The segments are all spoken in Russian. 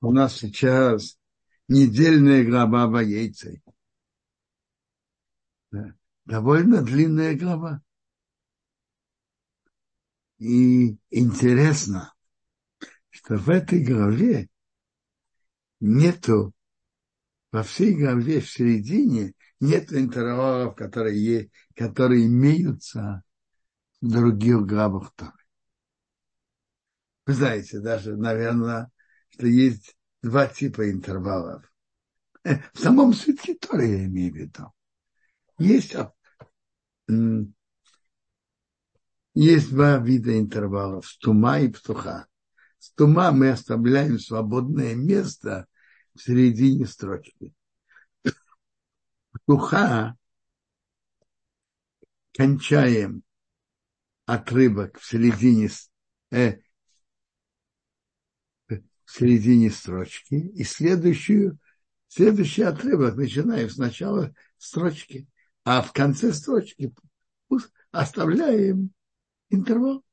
У нас сейчас недельная глава Ваейцей. Довольно длинная глава. И интересно, что в этой главе нету, во всей главе в середине нет интервалов, которые, которые имеются в других главах Торы. Вы знаете, даже, наверное, что есть два типа интервалов. В самом свитке Торы я имею в виду. Есть, есть два вида интервалов, стума и птуха. Стума мы оставляем свободное место в середине строчки. Птуха кончаем отрывок в середине, э, в середине строчки и следующую, следующий отрывок начинаем с начала строчки, а в конце строчки оставляем интервал.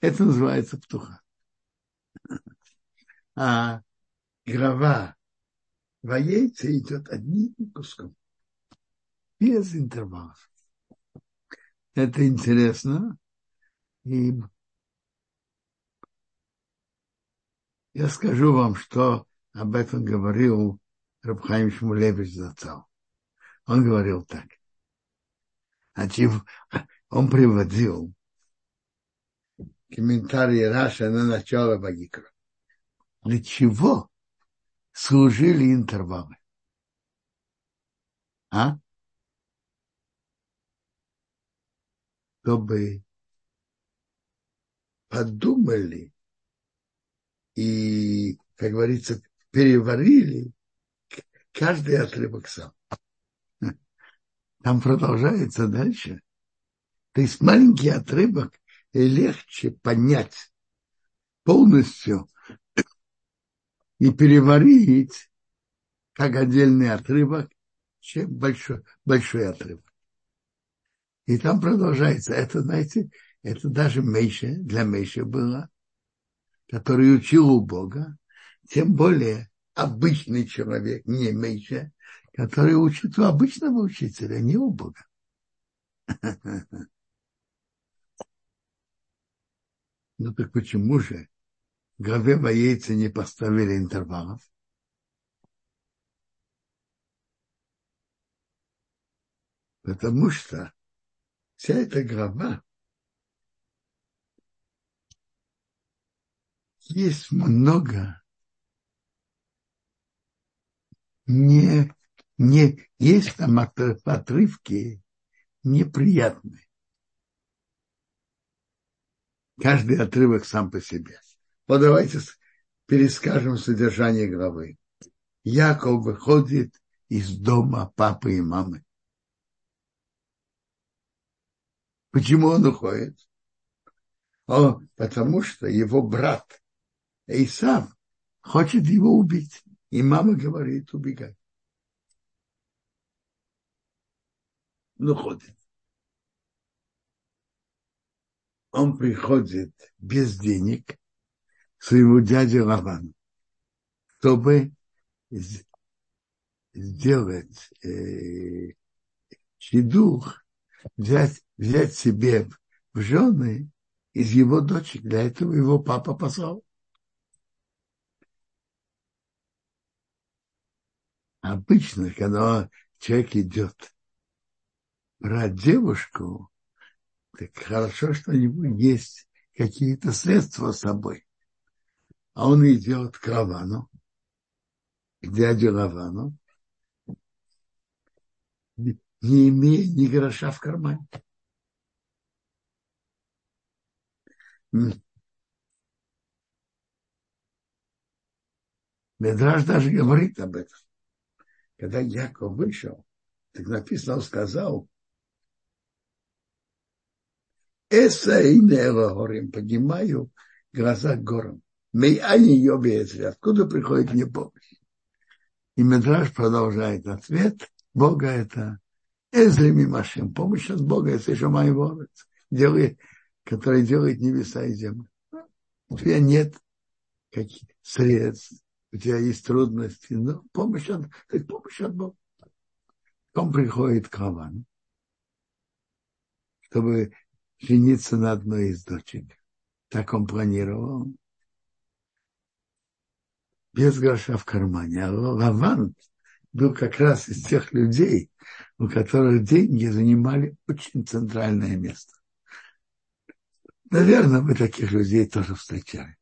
Это называется птуха. А глава воейца идет одним куском, без интервалов. Это интересно. И я скажу вам, что об этом говорил Рабхаим Шмулевич Зацал. Он говорил так. А он приводил комментарии Раша на начало Вагикра. Для чего служили интервалы? А? Чтобы подумали и, как говорится, переварили каждый отрывок сам. Там продолжается дальше. То есть маленький отрывок легче понять полностью и переварить как отдельный отрывок, чем большой, большой отрывок. И там продолжается. Это, знаете, это даже Мейша, для Мейша было, который учил у Бога, тем более обычный человек, не Мейша, который учит у обычного учителя, не у Бога. Ну так почему же в главе Воейца не поставили интервалов? Потому что вся эта глава есть много не, не есть там отрывки неприятные. Каждый отрывок сам по себе. Вот давайте перескажем содержание главы. Яков выходит из дома папы и мамы. Почему он уходит? Он, потому что его брат Исав хочет его убить. И мама говорит, убегай. Ну, ходит. Он приходит без денег своему дяде Лавану, чтобы сделать э, щедух, взять, взять себе в жены из его дочек. Для этого его папа послал. Обычно, когда человек идет брать девушку, так хорошо, что у него есть какие-то средства с собой. А он идет к Равану, к дяде Равану, не имея ни гроша в кармане. Медраж даже говорит об этом когда Яков вышел, так написано, он сказал, Эса и горем, поднимаю глаза к горам. Мей они йоби откуда приходит мне помощь? И Медраж продолжает ответ. Бога это Эзри Мимашим, помощь от Бога, это еще мой ворот, делает, который делает небеса и землю. У тебя нет каких средств, у тебя есть трудности, но помощь от, помощь от Бога. Он приходит к Хавану, чтобы жениться на одной из дочек. Так он планировал. Без гроша в кармане. А Лаван был как раз из тех людей, у которых деньги занимали очень центральное место. Наверное, вы таких людей тоже встречали.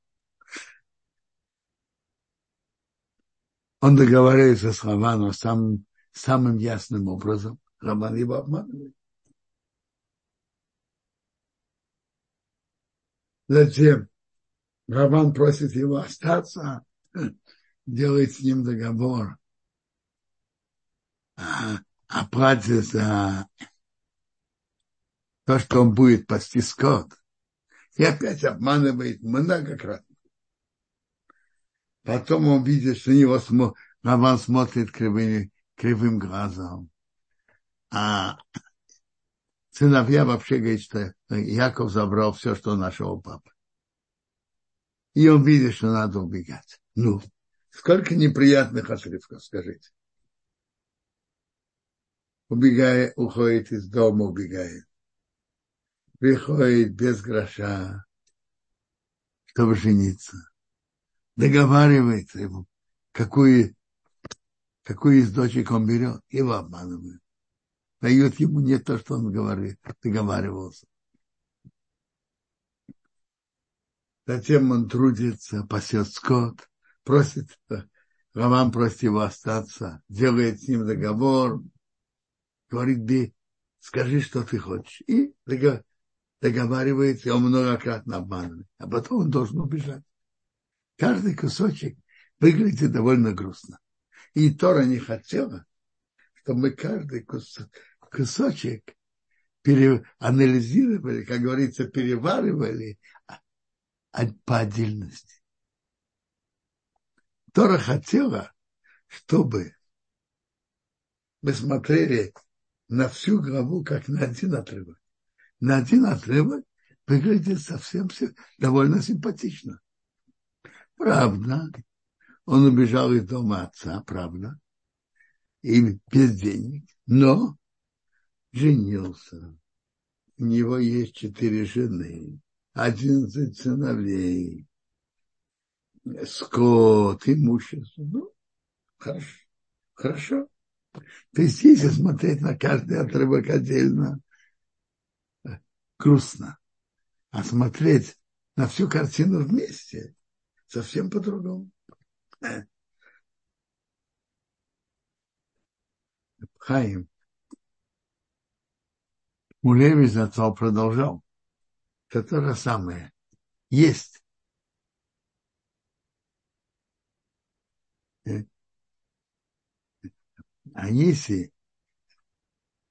Он договаривается с Раваном самым, самым ясным образом. Раван его обманывает. Затем Раван просит его остаться, делает с ним договор о плате за то, что он будет пасти скот. И опять обманывает многократно. Потом он видит, что на него смо... Раван смотрит кривым, кривым глазом. А сыновья вообще говорят, что Яков забрал все, что у нашего папы. И он видит, что надо убегать. Ну, сколько неприятных ошибок, скажите. Убегая, уходит из дома, убегает. Приходит без гроша, чтобы жениться договаривается ему, какую, какую из дочек он берет, его обманывают. Дают ему не то, что он говорит, договаривался. Затем он трудится, пасет скот, просит, Роман просит его остаться, делает с ним договор, говорит, ты скажи, что ты хочешь. И договаривается, он многократно обманывает. А потом он должен убежать каждый кусочек выглядит довольно грустно. И Тора не хотела, чтобы мы каждый кусочек переанализировали, как говорится, переваривали по отдельности. Тора хотела, чтобы мы смотрели на всю главу как на один отрывок. На один отрывок выглядит совсем довольно симпатично. Правда. Он убежал из дома отца, правда. И без денег. Но женился. У него есть четыре жены, одиннадцать сыновей, скот, имущество. Ну, хорошо. Хорошо. То есть, если смотреть на каждый отрывок отдельно, грустно. А смотреть на всю картину вместе, совсем по-другому. Хаим. Мулеви зацал продолжал. Это то же самое. Есть. А если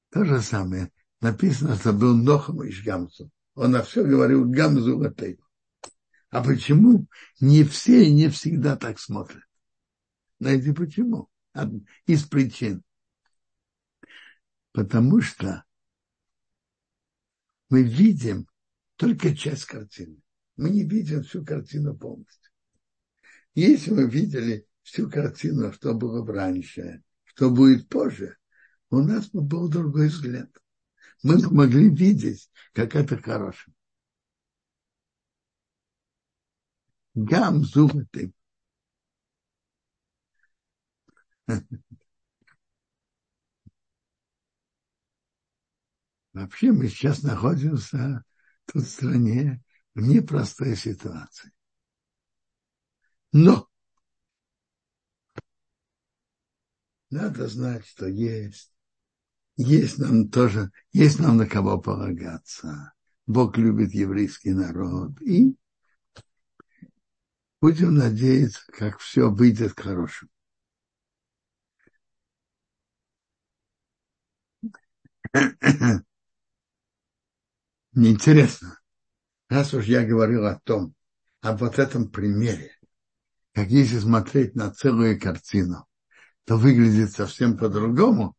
то же самое, написано, что был Нохом и Гамзу. Он на все говорил Гамзу Латейку. А почему не все и не всегда так смотрят? Знаете почему? Из причин. Потому что мы видим только часть картины. Мы не видим всю картину полностью. Если мы видели всю картину, что было раньше, что будет позже, у нас бы был другой взгляд. Мы бы могли видеть, как это хорошо. Гам зубатым. Вообще мы сейчас находимся тут в стране в непростой ситуации. Но надо знать, что есть. Есть нам тоже, есть нам на кого полагаться. Бог любит еврейский народ. И Будем надеяться, как все выйдет к хорошему. Мне интересно, раз уж я говорил о том, о вот этом примере, как если смотреть на целую картину, то выглядит совсем по-другому,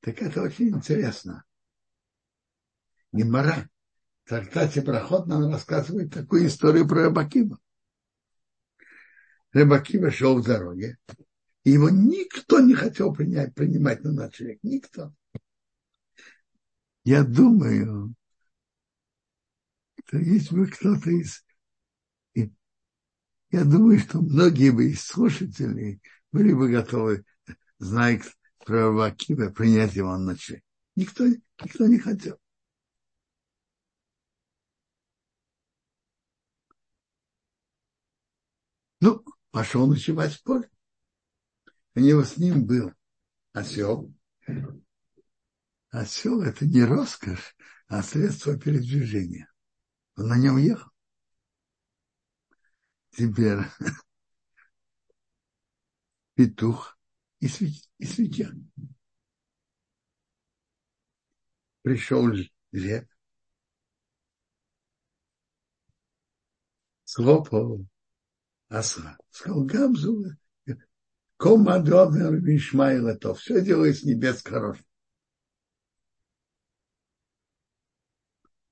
так это очень интересно. Гемора в трактате Проход нам рассказывает такую историю про Абакима. Рыбаки вошел в дороге, и его никто не хотел принять, принимать на ночлег. Никто. Я думаю, что если бы кто-то из... Я думаю, что многие бы из слушателей были бы готовы, зная про Вакива, принять его на ночлег. Никто, никто не хотел. Ну, пошел ночевать в поле. У него с ним был осел. Осел – это не роскошь, а средство передвижения. Он на нем ехал. Теперь петух и, свеч, и свеча. Пришел лев, слопал осла. Сказал, Гамзу, командовер Вишмаил это все делает с небес хорошим.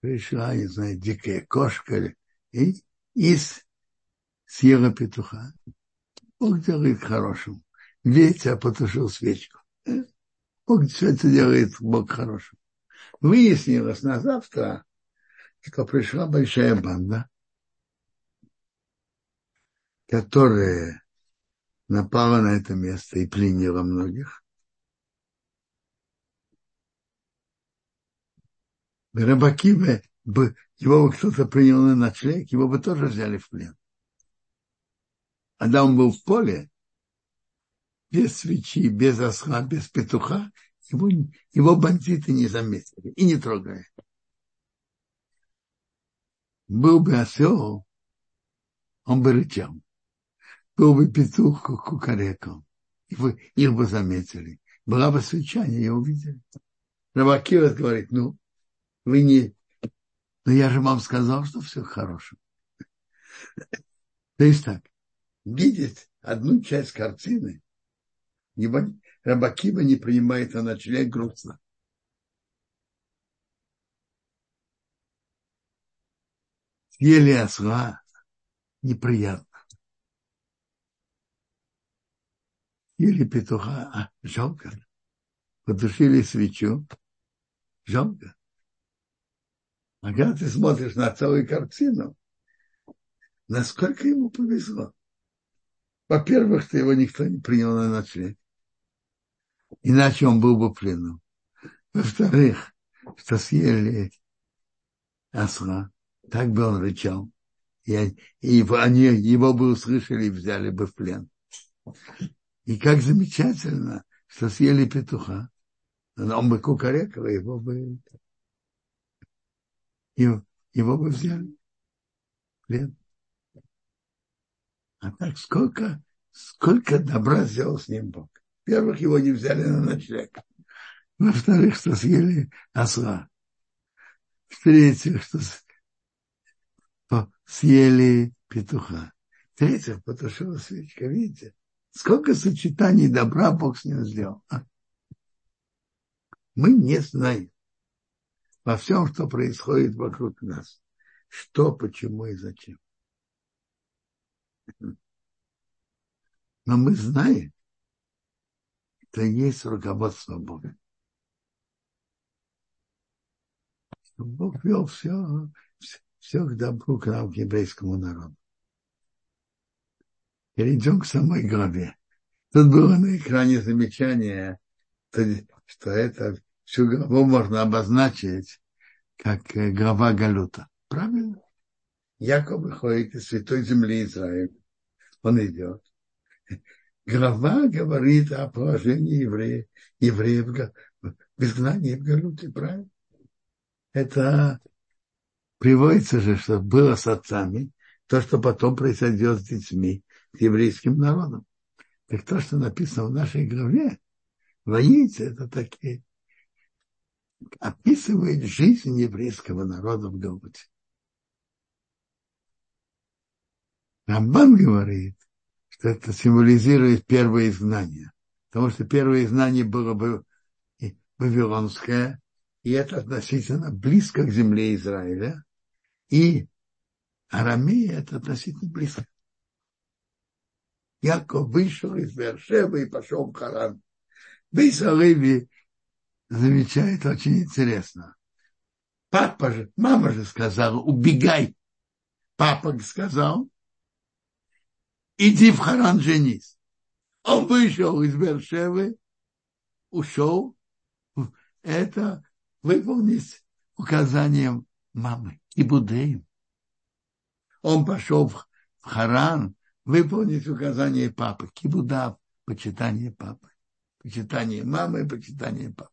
Пришла, не знаю, дикая кошка и, и съела петуха. Бог делает хорошим. Ветер потушил свечку. Бог все это делает Бог хорошим. Выяснилось на завтра, что пришла большая банда, которая напала на это место и пленила многих. Рыбаки бы, его бы кто-то принял на ночлег, его бы тоже взяли в плен. Когда он был в поле, без свечи, без осла, без петуха, его, его бандиты не заметили и не трогали. Был бы осел, он бы рычал был бы петух кукарекал. Их, их бы заметили. Была бы свеча, они ее увидели. Рабакивас говорит, ну, вы не... Ну, я же вам сказал, что все хорошо. То есть так, видеть одну часть картины, Рабакива не принимает на ночлег грустно. Съели осла неприятно. Или петуха, а жалко. Потушили свечу, жалко. А когда ты смотришь на целую картину, насколько ему повезло. Во-первых, что его никто не принял на ночлег. Иначе он был бы в плену. Во-вторых, что съели осла. Так бы он рычал. И, и они его бы услышали и взяли бы в плен. И как замечательно, что съели петуха. Он бы кукарекал, его бы, его, его бы взяли. Плен. А так сколько, сколько добра сделал с ним Бог. Во-первых, его не взяли на ночлег. Во-вторых, что съели осла. В-третьих, что съели петуха. В-третьих, потушила свечка. Видите? Сколько сочетаний добра Бог с ним сделал. А? Мы не знаем во всем, что происходит вокруг нас. Что, почему и зачем. Но мы знаем, что есть руководство Бога. Бог вел все, все к добру к нам, к еврейскому народу перейдем к самой главе. Тут было на экране замечание, что это всю главу можно обозначить как э, глава Галута. Правильно? Яков выходит из святой земли Израиля. Он идет. Глава говорит о положении евреев, евреев в изгнании в Галуте. Правильно? Это приводится же, что было с отцами, то, что потом произойдет с детьми, еврейским народом. Так то, что написано в нашей главе, воите, это такие, описывает жизнь еврейского народа в Галуте. Рамбан говорит, что это символизирует первое изгнание. Потому что первое изгнание было бы вавилонское, и это относительно близко к земле Израиля, и Арамея это относительно близко. Яков вышел из Бершева и пошел в Харан. Бейсалеви замечает очень интересно. Папа же, мама же сказала, убегай. Папа сказал, иди в Харан женись. Он вышел из Бершевы, ушел. Это выполнить указанием мамы. И Будеем. Он пошел в Харан выполнить указание папы. Кибудав, почитание папы. Почитание мамы, почитание папы.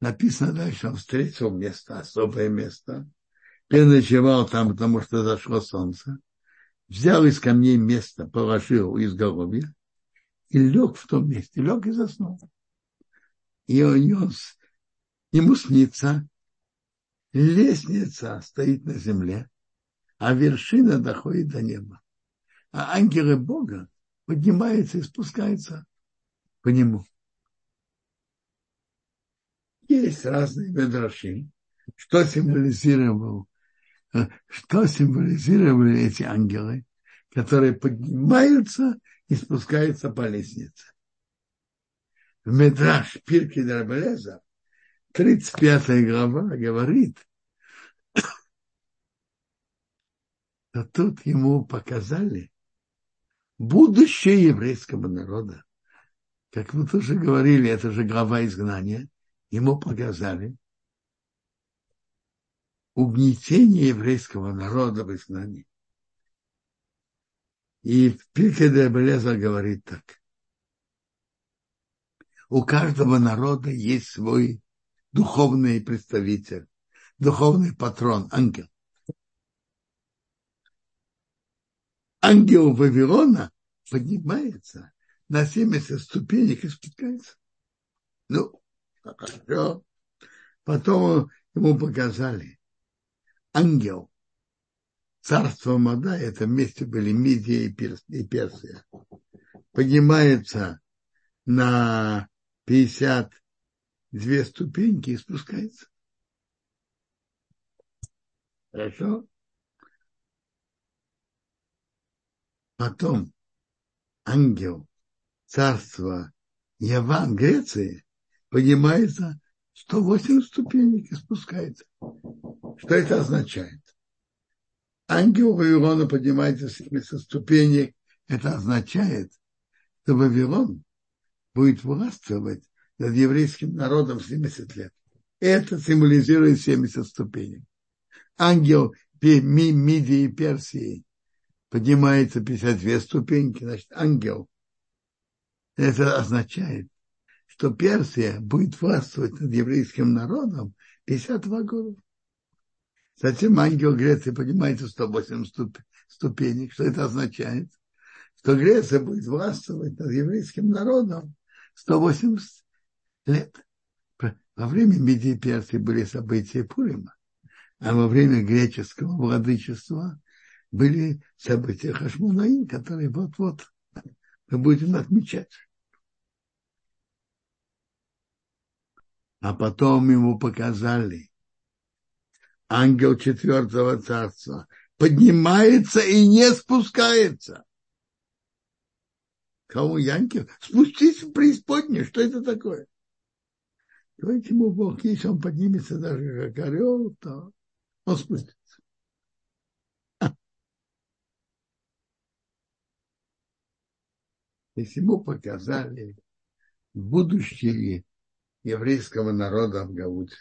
Написано дальше, он встретил место, особое место. Переночевал там, потому что зашло солнце. Взял из камней место, положил из изголовья и лег в том месте, лег и заснул. И он, ему снится, лестница стоит на земле, а вершина доходит до неба. А ангелы Бога поднимаются и спускаются по нему. Есть разные медраши, что символизировал, э, что символизировали эти ангелы, которые поднимаются и спускаются по лестнице. В Медраш Пирки Драбелеза, 35 глава, говорит, то тут ему показали будущее еврейского народа. Как мы тоже говорили, это же глава изгнания. Ему показали угнетение еврейского народа в изгнании. И Пирке де Белеза говорит так. У каждого народа есть свой духовный представитель, духовный патрон, ангел. Ангел Вавилона поднимается на 70 ступенек и спускается. Ну, хорошо. Потом ему показали. Ангел. Царство Мада, это вместе были Мидия и, Персия. Поднимается на 52 ступеньки и спускается. Хорошо? Потом ангел царства Яван Греции поднимается 108 ступенек и спускается. Что это означает? Ангел Вавилона поднимается с 70 ступенек. Это означает, что Вавилон будет властвовать над еврейским народом 70 лет. Это символизирует 70 ступенек. Ангел Мидии и Персии поднимается 52 ступеньки, значит, ангел. Это означает, что Персия будет властвовать над еврейским народом 52 года. Затем ангел Греции поднимается 108 ступ, ступенек. Что это означает? Что Греция будет властвовать над еврейским народом 180 лет. Во время Медии Персии были события Пурима, а во время греческого владычества были события Хашмунаим, которые вот-вот мы будем отмечать. А потом ему показали ангел четвертого царства поднимается и не спускается. Кому Янкев? Спустись в преисподнюю. Что это такое? Давайте ему Бог, если он поднимется даже как орел, то он спустится. Если ему показали будущее еврейского народа в Гауте.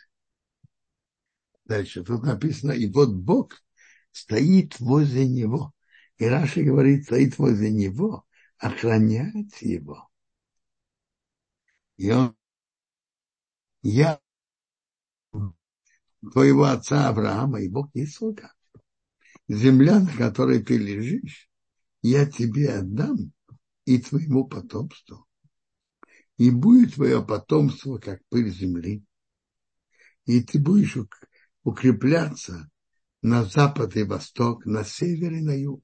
Дальше тут написано, и вот Бог стоит возле него. И Раша говорит, стоит возле него, охраняет его. И он, я твоего отца Авраама и Бог Исаака. Земля, на которой ты лежишь, я тебе отдам и твоему потомству. И будет твое потомство, как пыль земли. И ты будешь укрепляться на запад и восток, на север и на юг.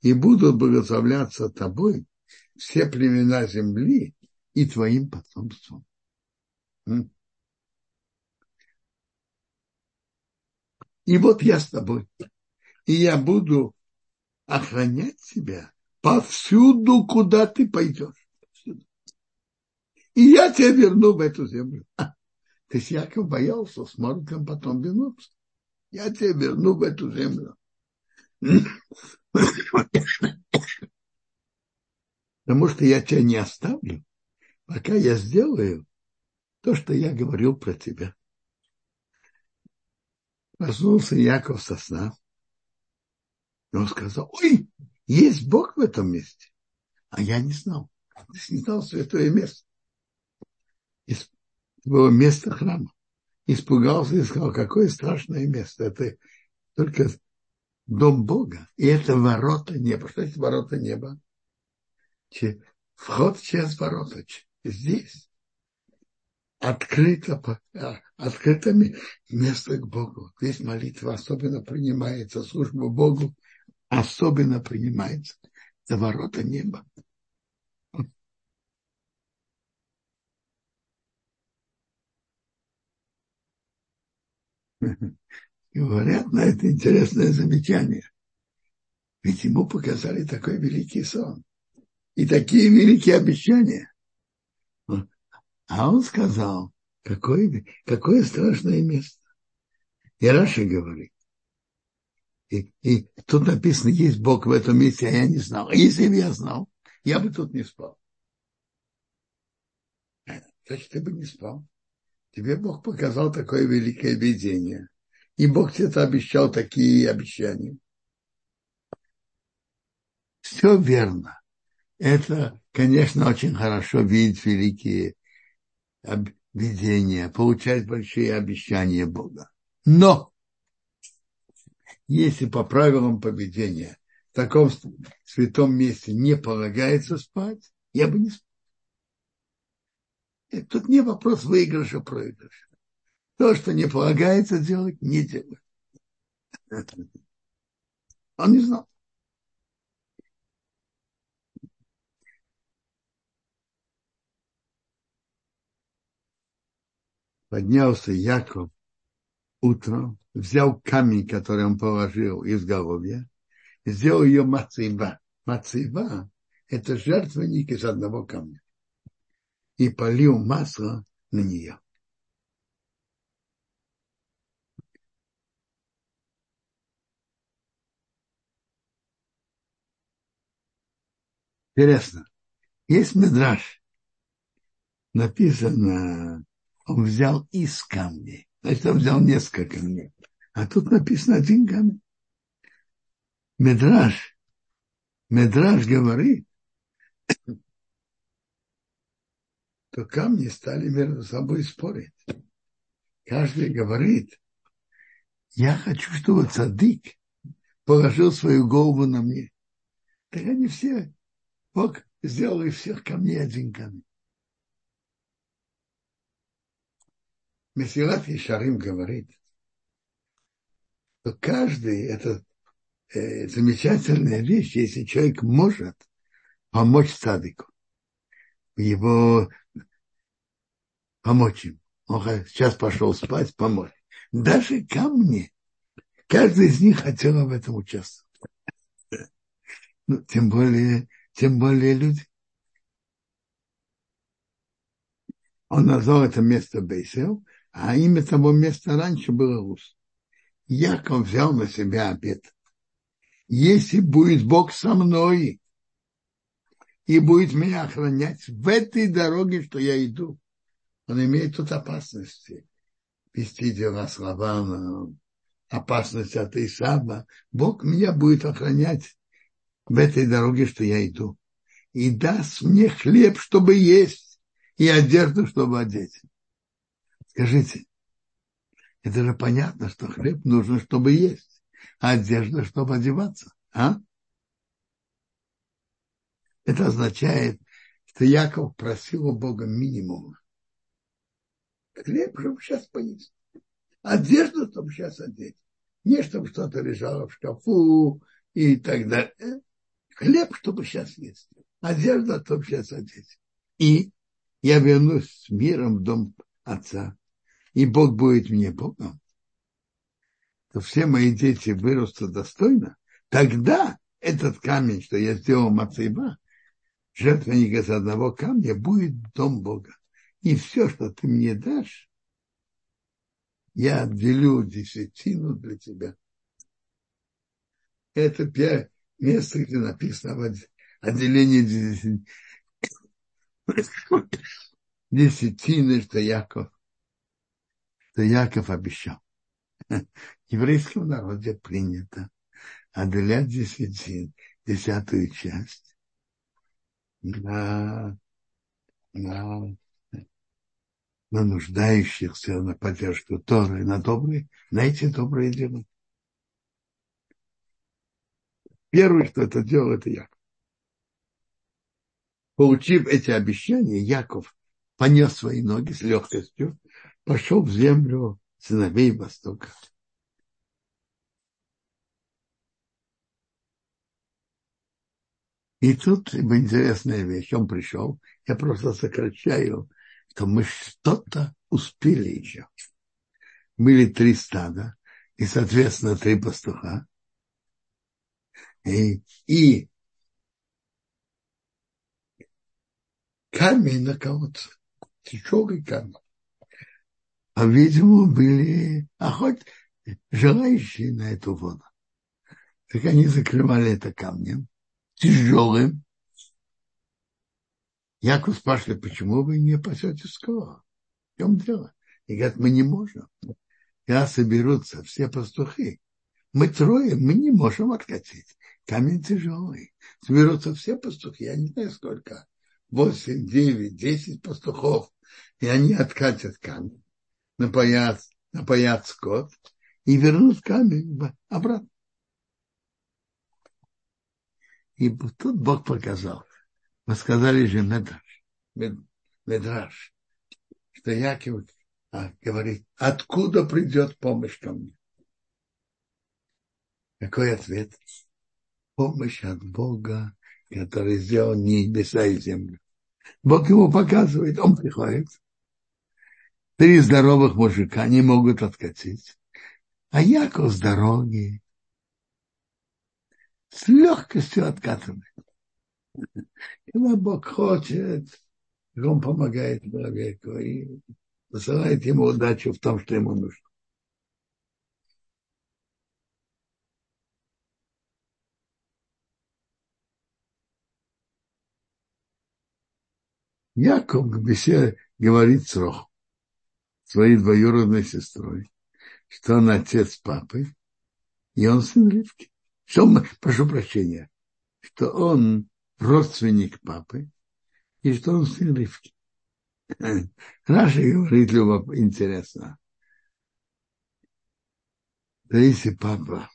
И будут благословляться тобой все племена земли и твоим потомством. И вот я с тобой. И я буду охранять тебя повсюду, куда ты пойдешь. И я тебя верну в эту землю. А, то есть Яков боялся, сможет он потом вернуться. Я тебя верну в эту землю. Потому что я тебя не оставлю, пока я сделаю то, что я говорил про тебя. Проснулся Яков со сна. И он сказал, ой, есть Бог в этом месте. А я не знал. Я не знал святое место. Из, было место храма. Испугался и сказал, какое страшное место. Это только дом Бога. И это ворота неба. Что это ворота неба? Вход через ворота. Здесь открыто, а, открыто место к Богу. Здесь молитва особенно принимается, служба Богу особенно принимается. за ворота неба. Говорят на это интересное замечание. Ведь ему показали такой великий сон и такие великие обещания. А он сказал, какое, какое страшное место. И Раша говорит. И, и тут написано, есть Бог в этом месте, а я не знал. А если бы я знал, я бы тут не спал. Значит, ты бы не спал. Тебе Бог показал такое великое видение. И Бог тебе обещал такие обещания. Все верно. Это, конечно, очень хорошо видеть великие видения, получать большие обещания Бога. Но если по правилам поведения в таком святом месте не полагается спать, я бы не спал. Тут не вопрос выигрыша, проигрыша. То, что не полагается делать, не делать. Он не знал. поднялся Яков утром, взял камень, который он положил из головья, и сделал ее мацева. Мацева – это жертвенник из одного камня. И полил масло на нее. Интересно. Есть медраж. Написано он взял из камней. Значит, он взял несколько камней. А тут написано один камень. Медраж. Медраж говорит, то камни стали между собой спорить. Каждый говорит, я хочу, чтобы цадык положил свою голову на мне. Так они все, Бог сделал из всех камней один камень. Месилат Ишарим говорит, что каждый это э, замечательная вещь, если человек может помочь садику, его помочь им. Он сейчас пошел спать, помочь. Даже камни, каждый из них хотел в этом участвовать. Ну, тем более, тем более люди. Он назвал это место Бейсел, а имя того места раньше было Рус. Яков взял на себя обет. Если будет Бог со мной и будет меня охранять в этой дороге, что я иду, он имеет тут опасности. Вести дела с Лаваном, опасность от Исаба. Бог меня будет охранять в этой дороге, что я иду. И даст мне хлеб, чтобы есть, и одежду, чтобы одеть. Скажите, это же понятно, что хлеб нужно, чтобы есть, а одежда, чтобы одеваться. А? Это означает, что Яков просил у Бога минимума. Хлеб, чтобы сейчас поесть. Одежду, чтобы сейчас одеть. Не чтобы что-то лежало в шкафу и так далее. Хлеб, чтобы сейчас есть. Одежда, чтобы сейчас одеть. И я вернусь с миром в дом отца и Бог будет мне Богом, то все мои дети вырастут достойно, тогда этот камень, что я сделал Мацейба, жертвенник из одного камня, будет дом Бога. И все, что ты мне дашь, я отделю десятину для тебя. Это место, где написано десятины, десятины, что Яков, что Яков обещал. В еврейском народе принято отделять десятин, десятую часть на, на, на нуждающихся, на поддержку Торы, на добрые, на эти добрые дела. Первый, кто это делал, это Яков. Получив эти обещания, Яков понес свои ноги с легкостью, пошел в землю сыновей Востока. И тут интересная вещь. Он пришел, я просто сокращаю, что мы что-то успели еще. Были три стада, и, соответственно, три пастуха. И, и камень на колодце, тяжелый камень. А, видимо, были охот, желающие на эту воду. Так они закрывали это камнем тяжелым. Яков спрашивает, почему вы не пасете скоро? В чем дело? И говорят, мы не можем. Я соберутся все пастухи. Мы трое, мы не можем откатить. Камень тяжелый. Соберутся все пастухи, я не знаю сколько. Восемь, девять, десять пастухов. И они откатят камень, напоят, напоят скот и вернут камень обратно. И тут Бог показал. Мы сказали же Медраж, Медраж что Яков а, говорит, откуда придет помощь ко мне? Какой ответ? Помощь от Бога, который сделал небеса и землю. Бог ему показывает, он приходит. Три здоровых мужика не могут откатить. А Яков с дороги с легкостью откатывает. Когда Бог хочет, он помогает человеку и посылает ему удачу в том, что ему нужно. Яков беседе говорит с Рох, своей двоюродной сестрой, что он отец папы, и он сын Ривки что он, прошу прощения, что он родственник папы и что он сын Ривки. Раша говорит любо, интересно. Да если папа,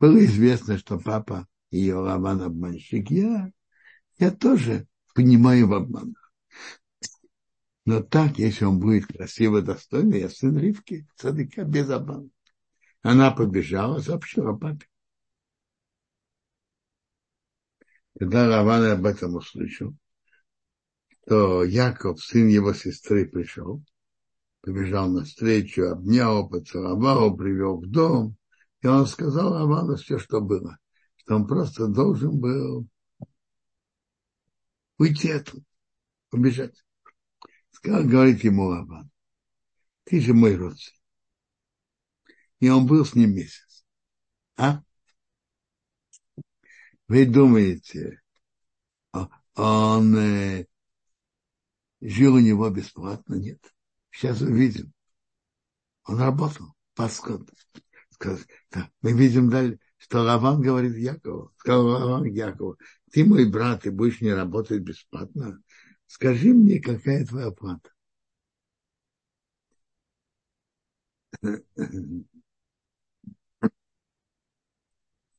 было известно, что папа ее Лаван обманщик, я, я тоже понимаю в обманах. Но так, если он будет красиво, достойно, я сын Ривки, цадыка без обмана. Она побежала, сообщила папе. Когда Раван об этом услышал, то Яков, сын его сестры, пришел, побежал навстречу, обнял, поцеловал, привел в дом. И он сказал Равану все, что было. Что он просто должен был уйти оттуда, убежать. Сказал, говорит ему Лаван, ты же мой родственник. И он был с ним месяц. А? Вы думаете, а, он э, жил у него бесплатно? Нет. Сейчас увидим. Он работал, паскот. Мы видим дальше, что Лаван говорит Якову. Сказал Лаван Якову, ты мой брат, ты будешь не работать бесплатно. Скажи мне, какая твоя плата?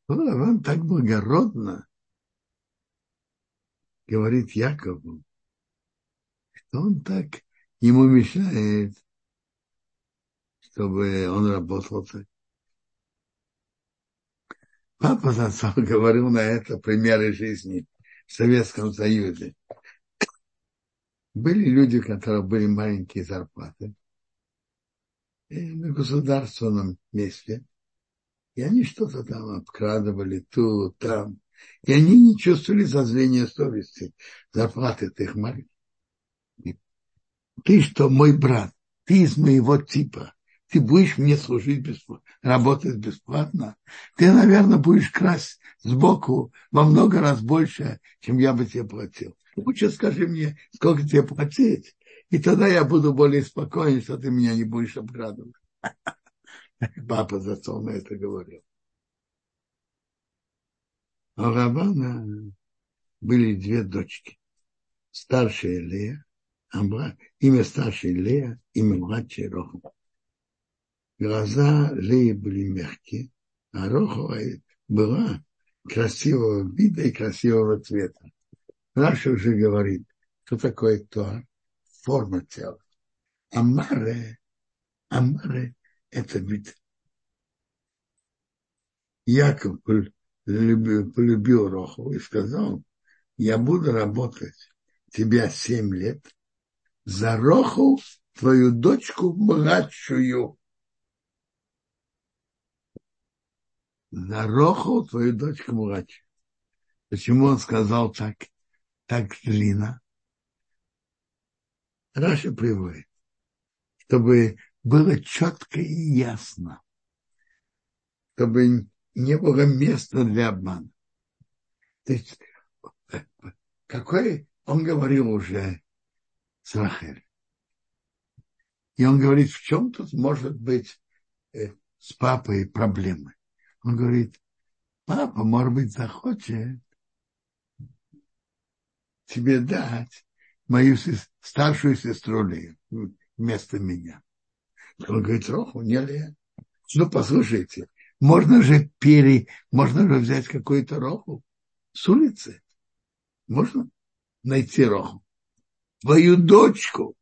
Лаван так благородно говорит Якову, что он так ему мешает, чтобы он работал так. Папа отцом говорил на это примеры жизни в Советском Союзе. Были люди, у которых были маленькие зарплаты. И на государственном месте И они что-то там обкрадывали тут, там. И они не чувствовали зазрения совести. Зарплаты ты их маленькие. Ты что, мой брат, ты из моего типа. Ты будешь мне служить бесплатно, работать бесплатно. Ты, наверное, будешь красть сбоку во много раз больше, чем я бы тебе платил. Лучше скажи мне, сколько тебе платить, и тогда я буду более спокоен, что ты меня не будешь обкрадывать. Папа отцом это говорил. У Рабана были две дочки. Старшая Лея, имя старшей Лея, имя младшей Роху. Глаза Леи были мягкие, а Рохова была красивого вида и красивого цвета. Раша уже говорит, что такое то форма тела. Амаре, амаре – это вид. Яков полюбил, полюбил Рохову и сказал, я буду работать тебя семь лет за Роху, твою дочку младшую. За Роху, твою дочку младшую. Почему он сказал так, так длинно? Раша приводит, чтобы было четко и ясно, чтобы не было места для обмана. То есть, какой, он говорил уже с. И он говорит, в чем тут может быть э, с папой проблемы? Он говорит, папа, может быть, захочет тебе дать мою старшую сестру Лею вместо меня. Он говорит, Роху, не Лея. Ну, послушайте, можно же пере, можно же взять какую-то роху с улицы. Можно найти роху. Твою дочку.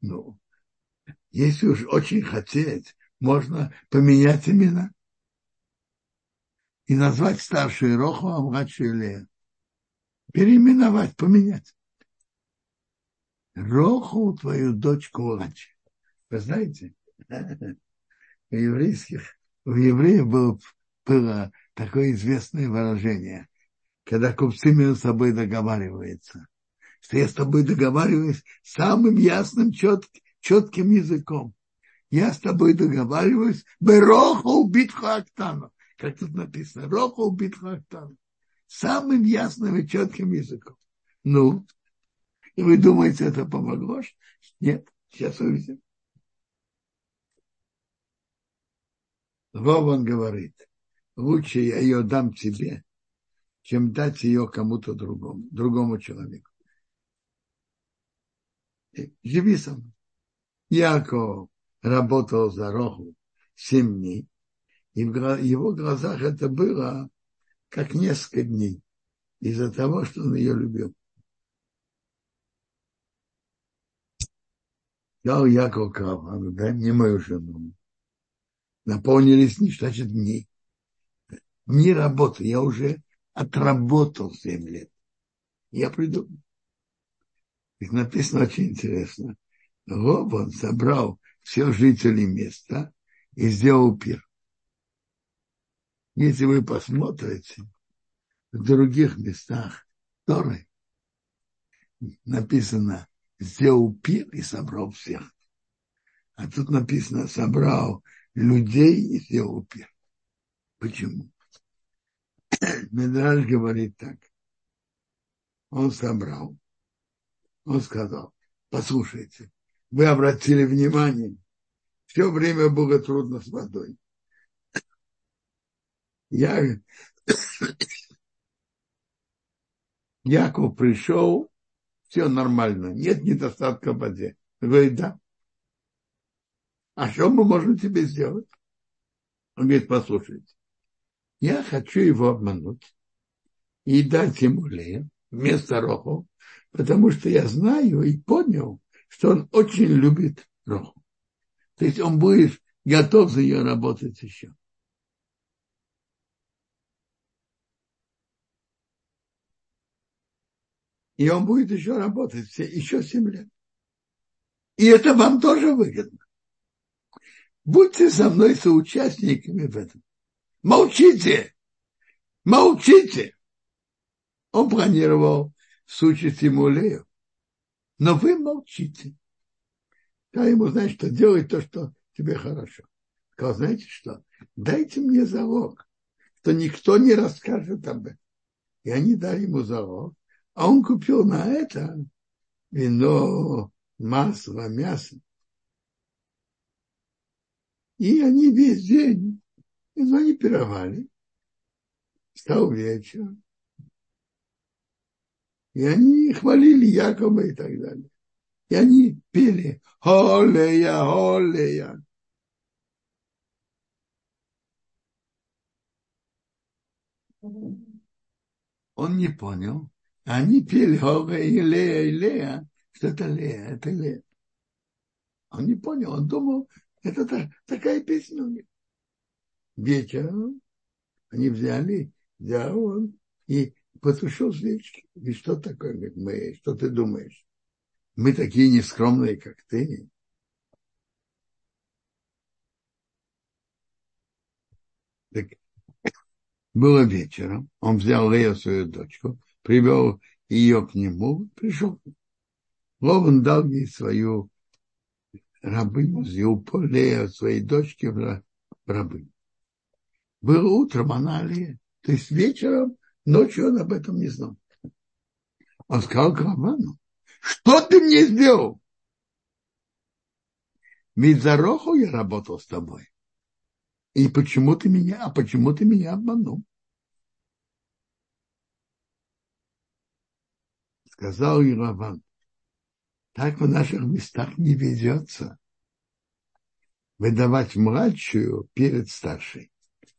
Ну, если уж очень хотеть, можно поменять имена и назвать старшую Роху, а младшую Лея. Переименовать, поменять. Роху твою дочку младшую. Вы знаете, у еврейских у евреев было, было такое известное выражение, когда купцы между собой договариваются, что я с тобой договариваюсь самым ясным, четким, четким языком. Я с тобой договариваюсь, бероху убит актану. Как тут написано, роху убит актану. Самым ясным и четким языком. Ну, и вы думаете, это помогло? Нет, сейчас увидим. Вован говорит, лучше я ее дам тебе, чем дать ее кому-то другому, другому человеку. Живи со мной. Яков работал за Роху семь дней, и в его глазах это было как несколько дней из-за того, что он ее любил. Дал Яков Кавану, дай мне мою жену наполнились не значит дни. Не работы, я уже отработал 7 лет. Я приду. Ведь написано очень интересно. Лобан собрал всех жителей места и сделал пир. Если вы посмотрите в других местах Торы, написано сделал пир и собрал всех. А тут написано собрал людей и сделал пир. Почему? Медраж говорит так. Он собрал. Он сказал, послушайте, вы обратили внимание, все время было трудно с водой. Я, Яков пришел, все нормально, нет недостатка в воде. Говорит, да. А что мы можем тебе сделать? Он говорит, послушайте, я хочу его обмануть и дать ему лен вместо роху, потому что я знаю и понял, что он очень любит роху. То есть он будет готов за ее работать еще. И он будет еще работать все, еще 7 лет. И это вам тоже выгодно. Будьте со мной соучастниками в этом. молчите, молчите. Он планировал сучить ему Лею. Но вы молчите. Я ему, знаешь, что делай то, что тебе хорошо. Сказал, знаете что, дайте мне залог, что никто не расскажет об этом. И они дали ему залог, а он купил на это вино, масло, мясо. И они весь день, и они пировали. Стал вечер. И они хвалили Якова и так далее. И они пели «Холея, холея». Он не понял. Они пели «Холея, Лея, Лея». Что это Лея? Это Лея. Он не понял. Он думал, это та, такая песня у них. Вечером они взяли, взял он и потушил свечки. И что такое? Говорит, мы, что ты думаешь? Мы такие нескромные, как ты. Так, было вечером, он взял Лею, свою дочку, привел ее к нему, пришел. Лован дал ей свою рабыню, Зиупо, Лея, своей дочке в рабыню. Было утром, она Лея. То есть вечером Ночью он об этом не знал. Он сказал Гавану, что ты мне сделал? Мидзароху я работал с тобой. И почему ты меня, а почему ты меня обманул? Сказал Ираван, так в наших местах не ведется выдавать младшую перед старшей.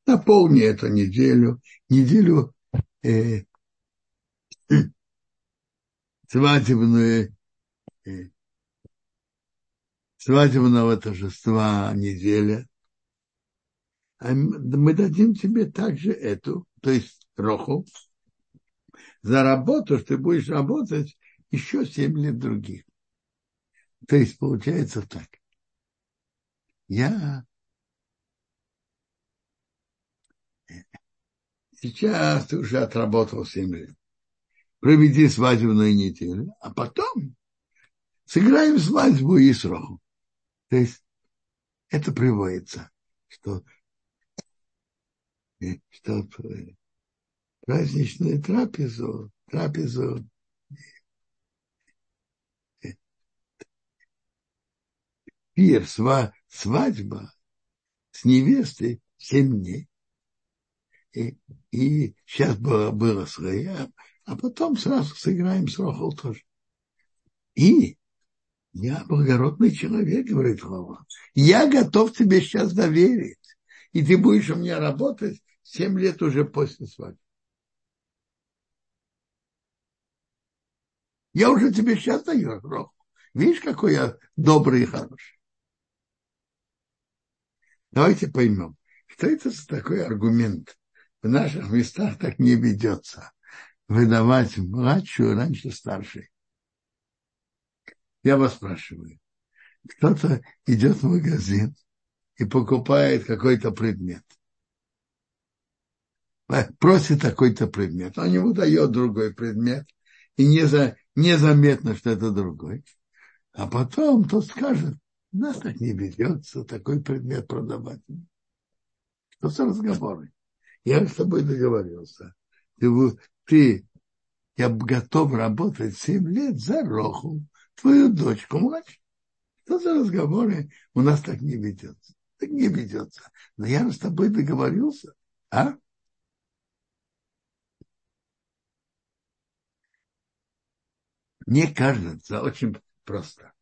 Наполни эту неделю, неделю э, свадебные э, свадебного торжества неделя. А мы дадим тебе также эту, то есть роху, за работу, что ты будешь работать еще семь лет других. То есть получается так. Я Сейчас ты уже отработал 7 лет. Проведи свадебную неделю, а потом сыграем свадьбу и срок. То есть это приводится, что, что праздничную трапезу, трапезу пир, свадьба с невестой семь дней и, и сейчас было, было с а потом сразу сыграем с Рохал тоже. И я благородный человек, говорит Хова. Я готов тебе сейчас доверить. И ты будешь у меня работать семь лет уже после свадьбы. Я уже тебе сейчас даю Роху. Видишь, какой я добрый и хороший. Давайте поймем, что это за такой аргумент в наших местах так не ведется. Выдавать младшую раньше старшей. Я вас спрашиваю. Кто-то идет в магазин и покупает какой-то предмет. Просит какой-то предмет. Он ему дает другой предмет. И не за, незаметно, что это другой. А потом тот скажет, нас так не ведется такой предмет продавать. Что за разговоры? я с тобой договорился. Ты, ты я готов работать 7 лет за Роху, твою дочку младшую. Что за разговоры? У нас так не ведется. Так не ведется. Но я с тобой договорился. А? Мне кажется, очень просто.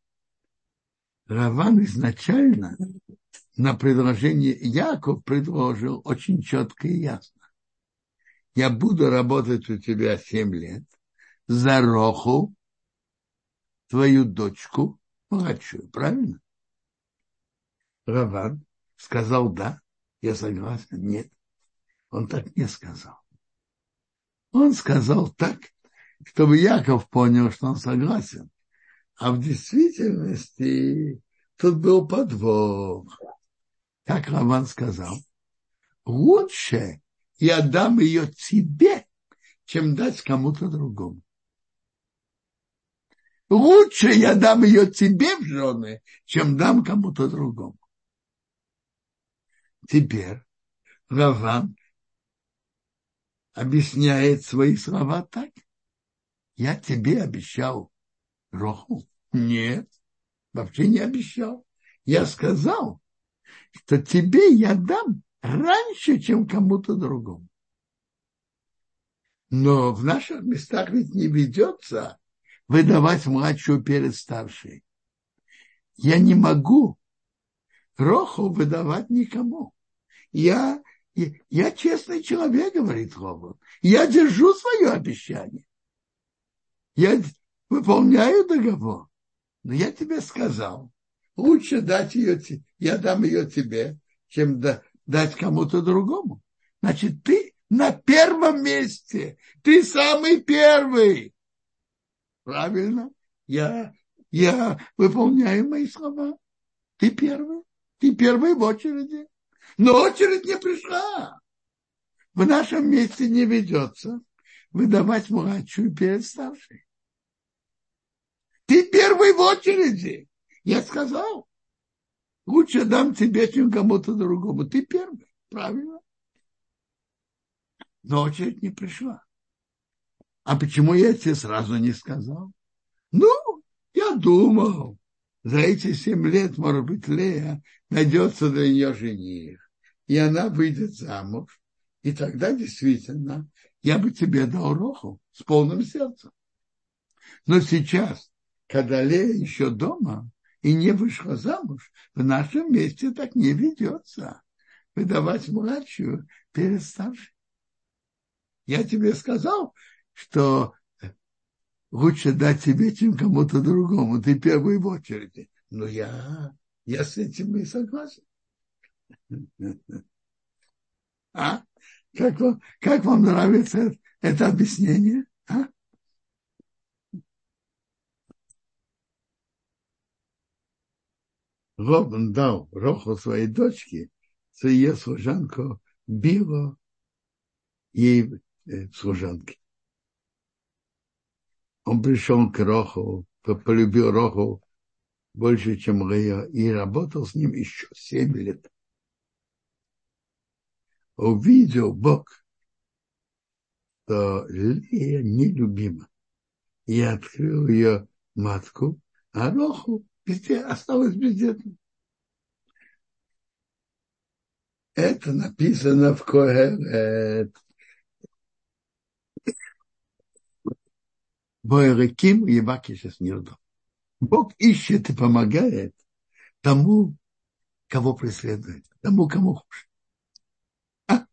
Раван изначально на предложение Яков предложил очень четко и ясно. Я буду работать у тебя семь лет за Роху, твою дочку, младшую, правильно? Раван сказал да, я согласен, нет. Он так не сказал. Он сказал так, чтобы Яков понял, что он согласен. А в действительности тут был подвох как Раван сказал, лучше я дам ее тебе, чем дать кому-то другому. Лучше я дам ее тебе в жены, чем дам кому-то другому. Теперь Раван объясняет свои слова так. Я тебе обещал Роху. Нет, вообще не обещал. Я сказал, что тебе я дам раньше, чем кому-то другому. Но в наших местах ведь не ведется выдавать младшую перед старшей. Я не могу Роху выдавать никому. Я, я, я честный человек, говорит Рован. Я держу свое обещание. Я выполняю договор. Но я тебе сказал, лучше дать ее, я дам ее тебе, чем да, дать кому-то другому. Значит, ты на первом месте. Ты самый первый. Правильно? Я, я выполняю мои слова. Ты первый. Ты первый в очереди. Но очередь не пришла. В нашем месте не ведется выдавать младшую перед старшей. Ты первый в очереди. Я сказал. Лучше дам тебе, чем кому-то другому. Ты первый. Правильно. Но очередь не пришла. А почему я тебе сразу не сказал? Ну, я думал, за эти семь лет, может быть, Лея найдется для нее жених, и она выйдет замуж, и тогда действительно я бы тебе дал роху с полным сердцем. Но сейчас, когда Лея еще дома и не вышла замуж, в нашем месте так не ведется. Выдавать младшую перед старшей. Я тебе сказал, что лучше дать тебе, чем кому-то другому. Ты первый в очереди. Но я, я с этим и согласен. А? Как вам, как вам нравится это, объяснение? А? Робин дал Роху своей дочке, ее служанку Било, ей э, служанки. Он пришел к Роху, полюбил Роху больше, чем Лея, и работал с ним еще семь лет. Увидел Бог, что Лея нелюбима, и открыл ее матку, а Роху везде осталась бездетной. Это написано в Коэлет. Боереким и Евакишес Нирдо. Бог ищет и помогает тому, кого преследует, тому, кому хуже. А?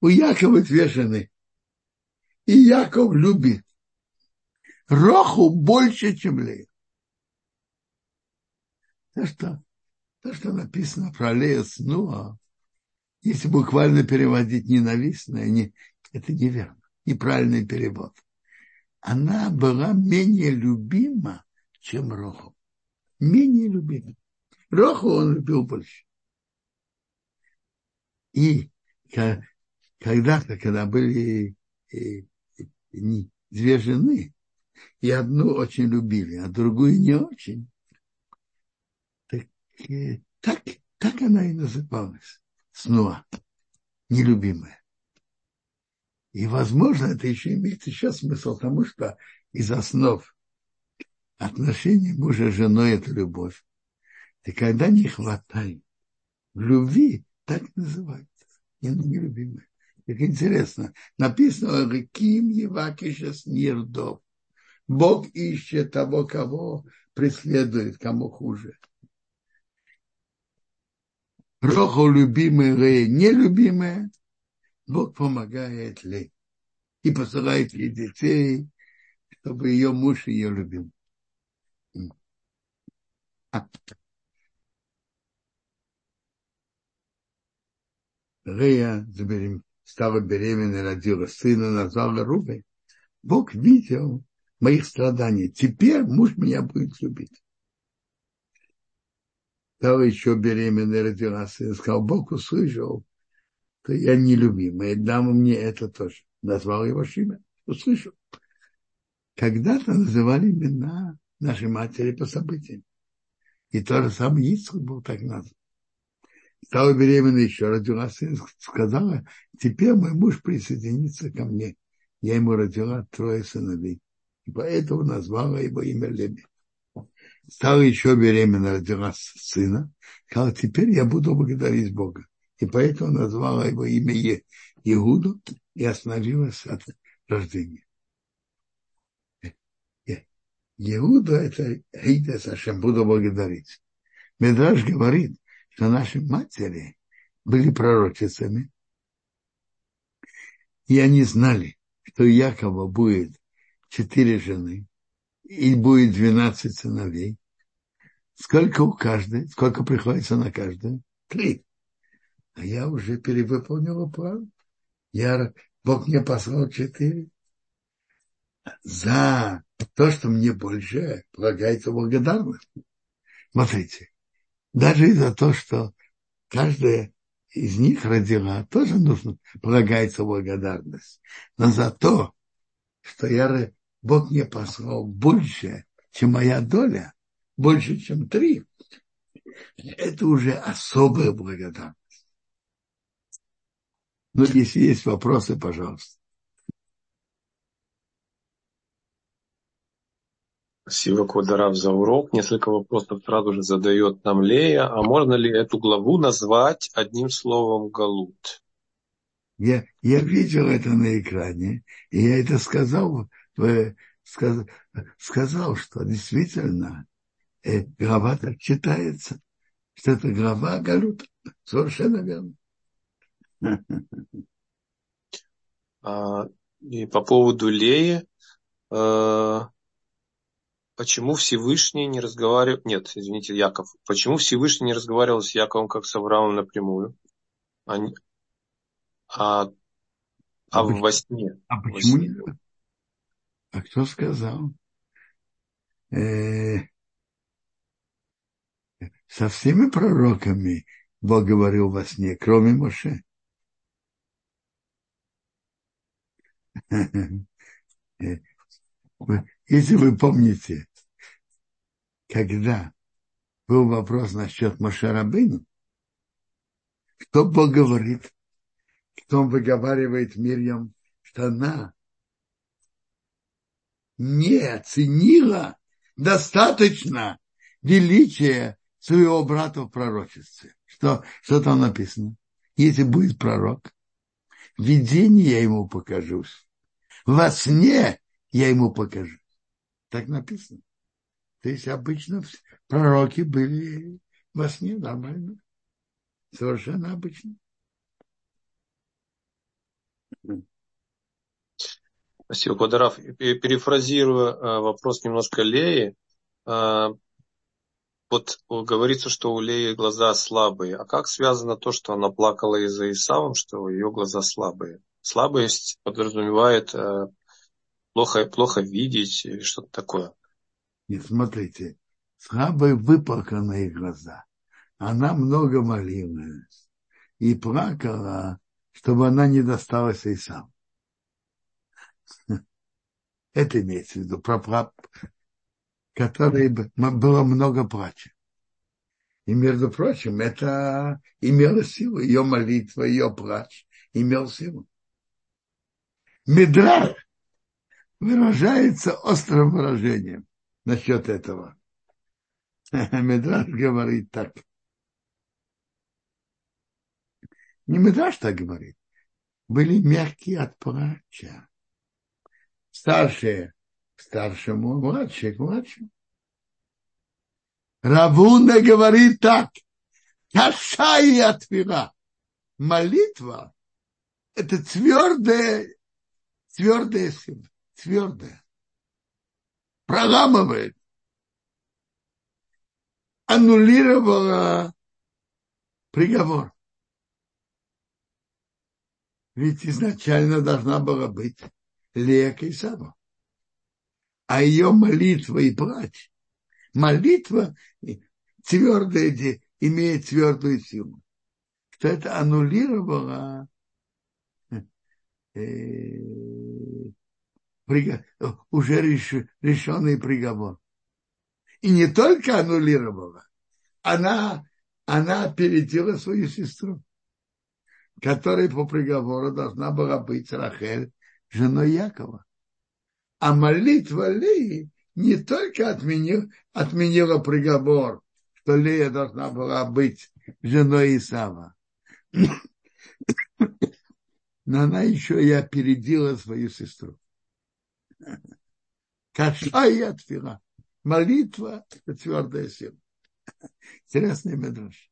У Якова две. И Яков любит Роху больше, чем Лею. То, что, то, что написано про Лею с Нуа, если буквально переводить ненавистное, не, это неверно, неправильный перевод. Она была менее любима, чем Роху. Менее любима. Роху он любил больше. И когда-то, когда были э, две жены, и одну очень любили, а другую не очень, так, э, так, так она и называлась. Снуа, нелюбимая. И, возможно, это еще имеет еще смысл, потому что из основ отношений мужа с женой – это любовь. И когда не хватает любви, так называется, нелюбимая. Как интересно, написано «Реким Евакишес Нирдов». Бог ищет того, кого преследует, кому хуже. Роху любимая, Рея нелюбимая, Бог помогает Ле и посылает ей детей, чтобы ее муж ее любил. Рея стала беременной, родила сына, назвала Рубой. Бог видел моих страданий. Теперь муж меня будет любить. стала еще беременной, родила сына, сказал, Бог услышал, то я нелюбимый, дам мне это тоже. Назвал его Шимон, услышал. Когда-то называли имена нашей матери по событиям. И то же самое Ицхак был так назван. Стала беременной еще, родила сына, сказала, теперь мой муж присоединится ко мне. Я ему родила трое сыновей. И поэтому назвала его имя Леби. Стала еще беременна, родила сына. Сказала, теперь я буду благодарить Бога. И поэтому назвала его имя Иуду и остановилась от рождения. Иуда – это Ида Сашем, буду благодарить. Медраж говорит, что наши матери были пророчицами, и они знали, что у Якова будет четыре жены, и будет двенадцать сыновей. Сколько у каждой? Сколько приходится на каждую? Три. А я уже перевыполнила план. Я, Бог мне послал четыре. За то, что мне больше полагается благодарность. Смотрите, даже из-за того, что каждая из них родила, тоже нужно полагается благодарность. Но за то, что я, Бог мне послал больше, чем моя доля, больше, чем три, это уже особая благодарность. Ну, если есть вопросы, пожалуйста. Спасибо, Квадарав, за урок. Несколько вопросов сразу же задает нам Лея. А можно ли эту главу назвать одним словом «галут»? Я, я видел это на экране, и я это сказал, э, сказ, сказал, что действительно э, глава так читается, что это глава Галут. Совершенно верно. А, и по поводу Леи, э, почему Всевышний не разговаривал, нет, извините, Яков, почему Всевышний не разговаривал с Яковом как с Авраамом напрямую, а, а, а, а во сне? А почему не? А кто сказал? Э, со всеми пророками Бог говорил во сне, кроме Моше. Если вы помните, когда был вопрос насчет Машарабыну, кто Бог говорит, кто выговаривает Мирьям, что она не оценила достаточно величия своего брата в пророчестве. Что, что там написано? Если будет пророк, видение я ему покажусь. Во сне я ему покажу. Так написано. То есть обычно пророки были во сне нормально. Совершенно обычно. Спасибо, Квадраф. Перефразируя э, вопрос немножко Леи, э, вот говорится, что у Леи глаза слабые. А как связано то, что она плакала из-за Исавом, что ее глаза слабые? Слабость подразумевает э, плохо, плохо видеть или что-то такое. Нет, смотрите, слабые выплаканные глаза. Она много молилась и плакала, чтобы она не досталась Исаву. Это имеется в виду, про, про, которой было много плача. И, между прочим, это имело силу, ее молитва, ее плач имел силу. Медраж выражается острым выражением насчет этого. Медраж говорит так. Не Медраж так говорит. Были мягкие от плача. Старшие старшему, младшие к младшему. Равуна говорит так. Кашай отвела. Молитва – это твердая сила, твердая. Проламывает. Аннулировала приговор. Ведь изначально должна была быть Лея Кейсава а ее молитва и плач. Молитва твердая, имеет твердую силу. Что это аннулировало э, уже реш, решенный приговор. И не только аннулировала, она, она опередила свою сестру, которая по приговору должна была быть Рахель, женой Якова. А молитва Леи не только отменил, отменила приговор, что Лея должна была быть женой Исава, но она еще и опередила свою сестру. Кашая отфила. Молитва – это твердая сила. Интересный медраж.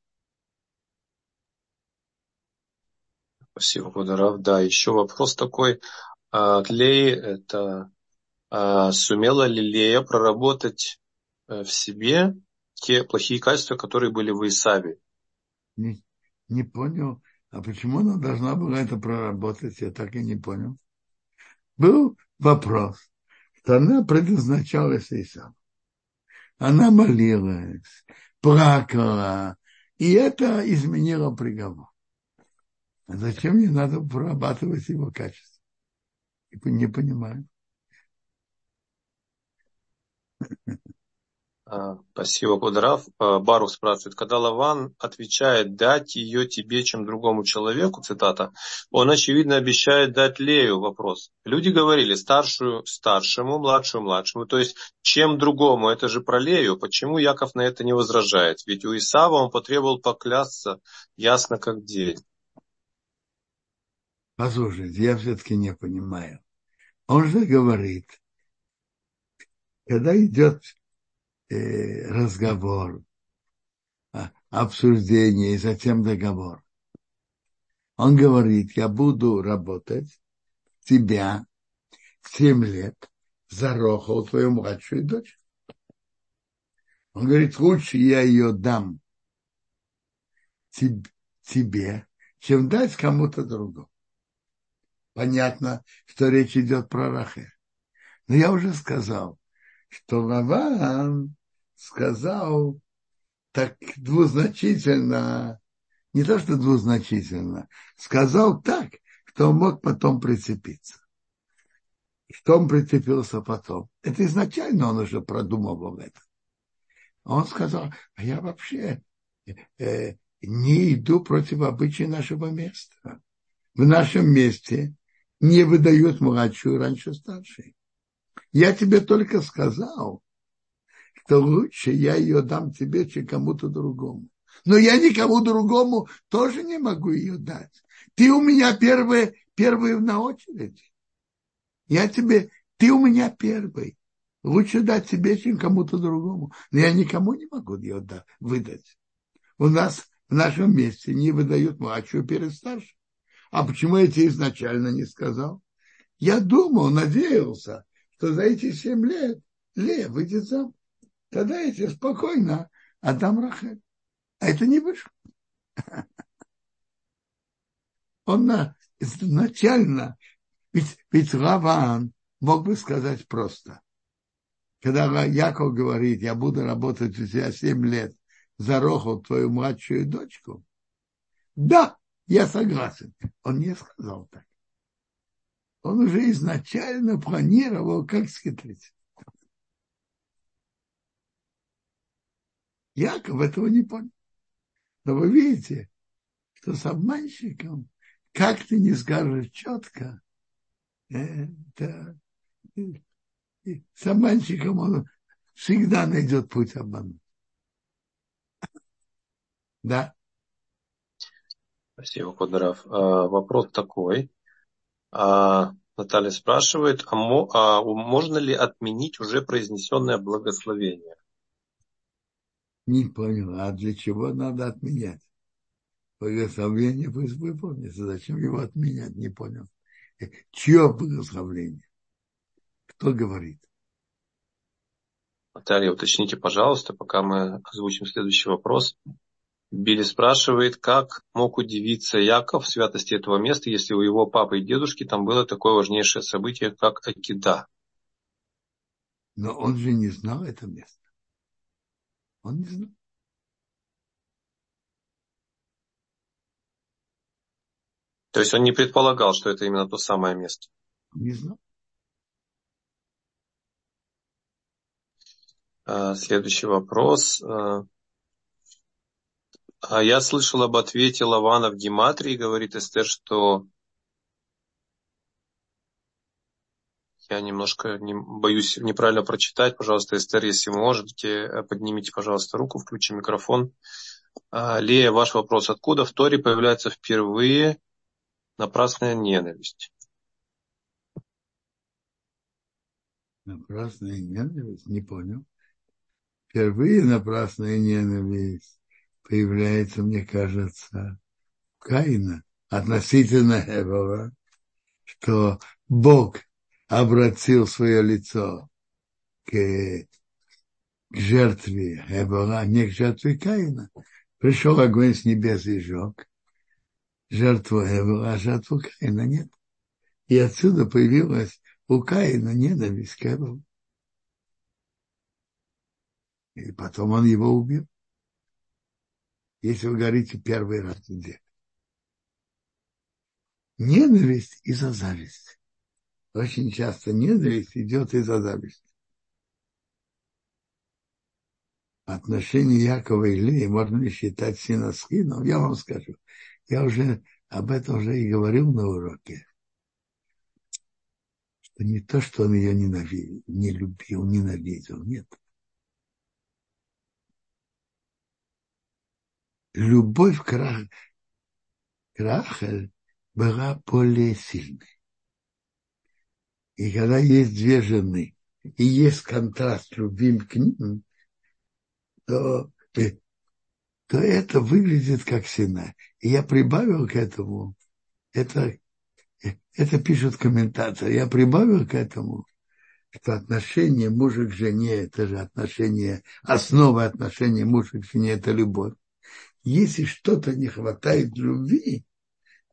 Спасибо, Кударав. Да, еще вопрос такой. А, Леи – это а, сумела ли Лея проработать э, в себе те плохие качества, которые были в Исаве? Не, не понял. А почему она должна была это проработать? Я так и не понял. Был вопрос, что она предназначалась Исаву. Она молилась, плакала, и это изменило приговор. А зачем ей надо прорабатывать его качество? Не понимаю. Спасибо, Кудрав. А, Барух спрашивает, когда Лаван отвечает дать ее тебе, чем другому человеку, цитата, он, очевидно, обещает дать Лею вопрос. Люди говорили старшую старшему, младшую младшему, то есть чем другому, это же про Лею. Почему Яков на это не возражает? Ведь у Исава он потребовал поклясться ясно как день. Послушайте, я все-таки не понимаю. Он же говорит, когда идет э, разговор, а, обсуждение и затем договор, он говорит, я буду работать тебя 7 лет за Роху, твою младшую дочь. Он говорит, лучше я ее дам тебе, чем дать кому-то другому. Понятно, что речь идет про Рахе. Но я уже сказал, что Лаван сказал так двузначительно, не то что двузначительно, сказал так, что он мог потом прицепиться. Что он прицепился потом? Это изначально он уже продумывал это. Он сказал, а я вообще э, не иду против обычаев нашего места. В нашем месте не выдают младшую раньше старшей. Я тебе только сказал, что лучше я ее дам тебе, чем кому-то другому. Но я никому другому тоже не могу ее дать. Ты у меня первый, первый на очереди. Я тебе, ты у меня первый. Лучше дать тебе, чем кому-то другому. Но я никому не могу ее да, выдать. У нас в нашем месте не выдают младшую перед старшим. А почему я тебе изначально не сказал? Я думал, надеялся, что за эти семь лет Лея выйдет замуж. Тогда я тебе спокойно отдам Рахель. А это не вышло. Он изначально, ведь, ведь Раван мог бы сказать просто. Когда Яков говорит, я буду работать у тебя семь лет за Роху, твою младшую дочку, да, я согласен. Он не сказал так он уже изначально планировал, как схитрить. Яков этого не понял. Но вы видите, что с обманщиком, как ты не скажешь четко, это, с обманщиком он всегда найдет путь обмануть. Да. Спасибо, Кудрав. А, вопрос такой. А, Наталья спрашивает, а, мо, а можно ли отменить уже произнесенное благословение? Не понял, а для чего надо отменять? Благословение пусть выполнится. Зачем его отменять? Не понял. Чье благословение? Кто говорит? Наталья, уточните, пожалуйста, пока мы озвучим следующий вопрос. Билли спрашивает, как мог удивиться Яков в святости этого места, если у его папы и дедушки там было такое важнейшее событие, как Акида. Но он же не знал это место. Он не знал. То есть он не предполагал, что это именно то самое место? Не знал. А, следующий вопрос. А, а я слышал об ответе Лавана в Гематрии, говорит Эстер, что я немножко не, боюсь неправильно прочитать. Пожалуйста, Эстер, если можете, поднимите, пожалуйста, руку, включите микрофон. Лея, ваш вопрос. Откуда в Торе появляется впервые напрасная ненависть? Напрасная ненависть? Не понял. Впервые напрасная ненависть появляется, мне кажется, Каина относительно Эвова, что Бог обратил свое лицо к, к жертве Эвова, а не к жертве Каина. Пришел огонь с небес и сжег жертву Эвела, а жертву Каина нет. И отсюда появилась у Каина ненависть к Эвелу. И потом он его убил. Если вы говорите первый раз деле. Ненависть из-за зависти. Очень часто ненависть идет из-за зависти. Отношение Якова и Леи можно ли считать синоскином? Я вам скажу. Я уже об этом уже и говорил на уроке. Что не то, что он ее ненавидел, не любил, ненавидел. Нет. Любовь к Рахель была более сильной. И когда есть две жены, и есть контраст любви к ним, то, то это выглядит как сина. И я прибавил к этому, это, это пишут комментаторы, я прибавил к этому, что отношение мужа к жене, это же отношение, основа отношения мужа к жене, это любовь. Если что-то не хватает любви,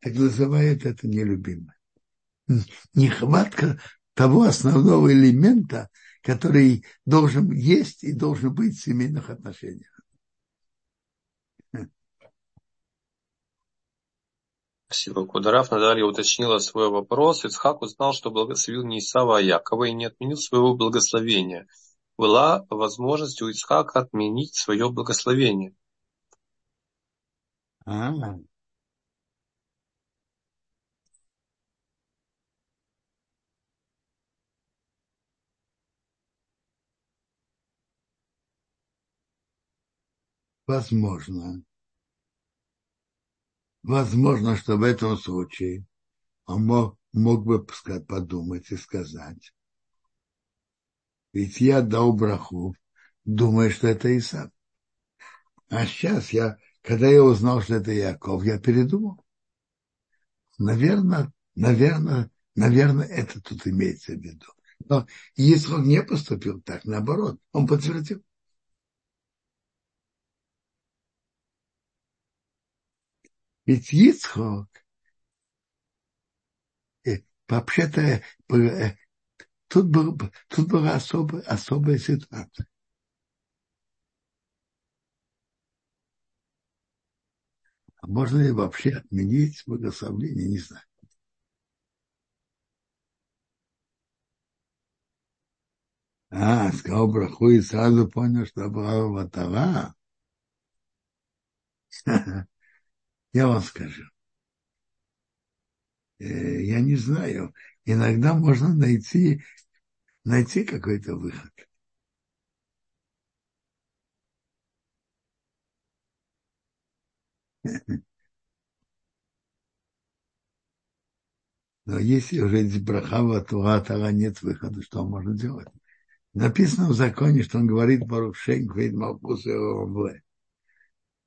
так называют это нелюбимым. Нехватка того основного элемента, который должен есть и должен быть в семейных отношениях. Спасибо, Кударав. Надалья уточнила свой вопрос. Ицхак узнал, что благословил не Исава, а Якова и не отменил своего благословения. Была возможность у Ицхака отменить свое благословение. А, возможно. Возможно, что в этом случае он мог, мог бы подумать и сказать. Ведь я дал браху, думая, что это Исав. А сейчас я, когда я узнал, что это Яков, я передумал. Наверное, наверное, наверное, это тут имеется в виду. Но Исхок не поступил так, наоборот, он подтвердил. Ведь Ицхок, э, вообще-то, э, тут, был, тут была особая, особая ситуация. А можно ли вообще отменить благословение, не знаю. А, сказал браху и сразу понял, что была ватава. Я вам скажу. Э, я не знаю. Иногда можно найти, найти какой-то выход. Но если уже брахава, то тогда нет выхода, что он может делать? Написано в законе, что он говорит Барух Шейн, говорит Малкус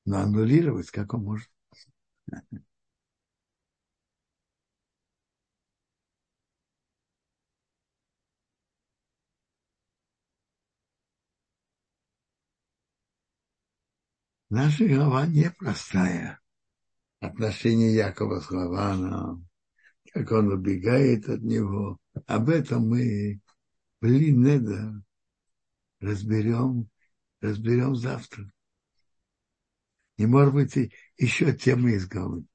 Но аннулировать как он может? Наша глава непростая. Отношение Якова с Лаваном, как он убегает от него. Об этом мы, блин, это разберем, разберем завтра. И, может быть, еще темы из головы.